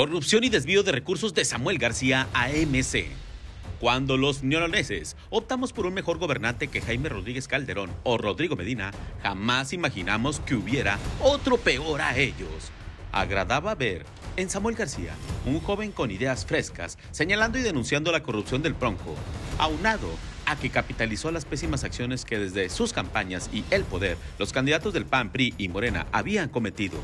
Corrupción y desvío de recursos de Samuel García AMC. Cuando los neoloneses optamos por un mejor gobernante que Jaime Rodríguez Calderón o Rodrigo Medina, jamás imaginamos que hubiera otro peor a ellos. Agradaba ver en Samuel García un joven con ideas frescas, señalando y denunciando la corrupción del Bronco, aunado a que capitalizó las pésimas acciones que desde sus campañas y el poder los candidatos del PAN, PRI y Morena habían cometido.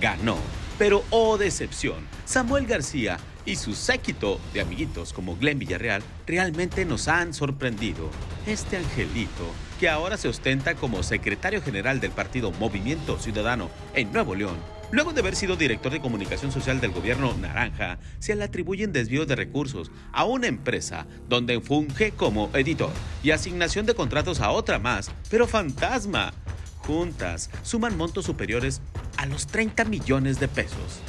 Ganó pero oh decepción, Samuel García y su séquito de amiguitos como Glenn Villarreal realmente nos han sorprendido. Este angelito, que ahora se ostenta como secretario general del partido Movimiento Ciudadano en Nuevo León, Luego de haber sido director de comunicación social del gobierno naranja, se le atribuyen desvíos de recursos a una empresa donde funge como editor y asignación de contratos a otra más, pero fantasma. Juntas suman montos superiores a los 30 millones de pesos.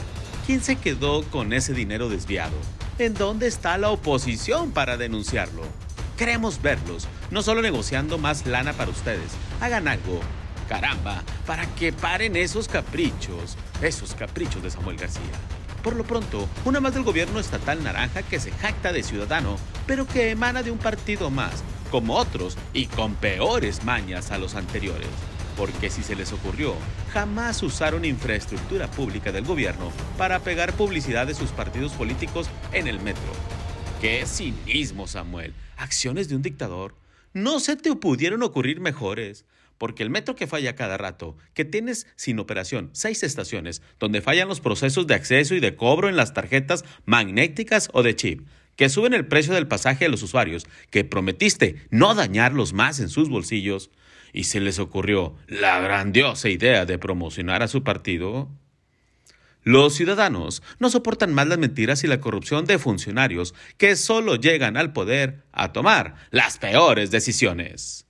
¿Quién se quedó con ese dinero desviado? ¿En dónde está la oposición para denunciarlo? Queremos verlos, no solo negociando más lana para ustedes. Hagan algo, caramba, para que paren esos caprichos, esos caprichos de Samuel García. Por lo pronto, una más del gobierno estatal naranja que se jacta de ciudadano, pero que emana de un partido más, como otros y con peores mañas a los anteriores porque si se les ocurrió, jamás usaron infraestructura pública del gobierno para pegar publicidad de sus partidos políticos en el metro. ¡Qué cinismo, Samuel! ¿Acciones de un dictador? No se te pudieron ocurrir mejores. Porque el metro que falla cada rato, que tienes sin operación seis estaciones, donde fallan los procesos de acceso y de cobro en las tarjetas magnéticas o de chip, que suben el precio del pasaje a los usuarios, que prometiste no dañarlos más en sus bolsillos, y se les ocurrió la grandiosa idea de promocionar a su partido? Los ciudadanos no soportan más las mentiras y la corrupción de funcionarios que solo llegan al poder a tomar las peores decisiones.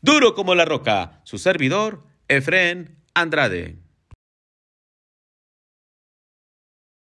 Duro como la roca, su servidor, Efren Andrade.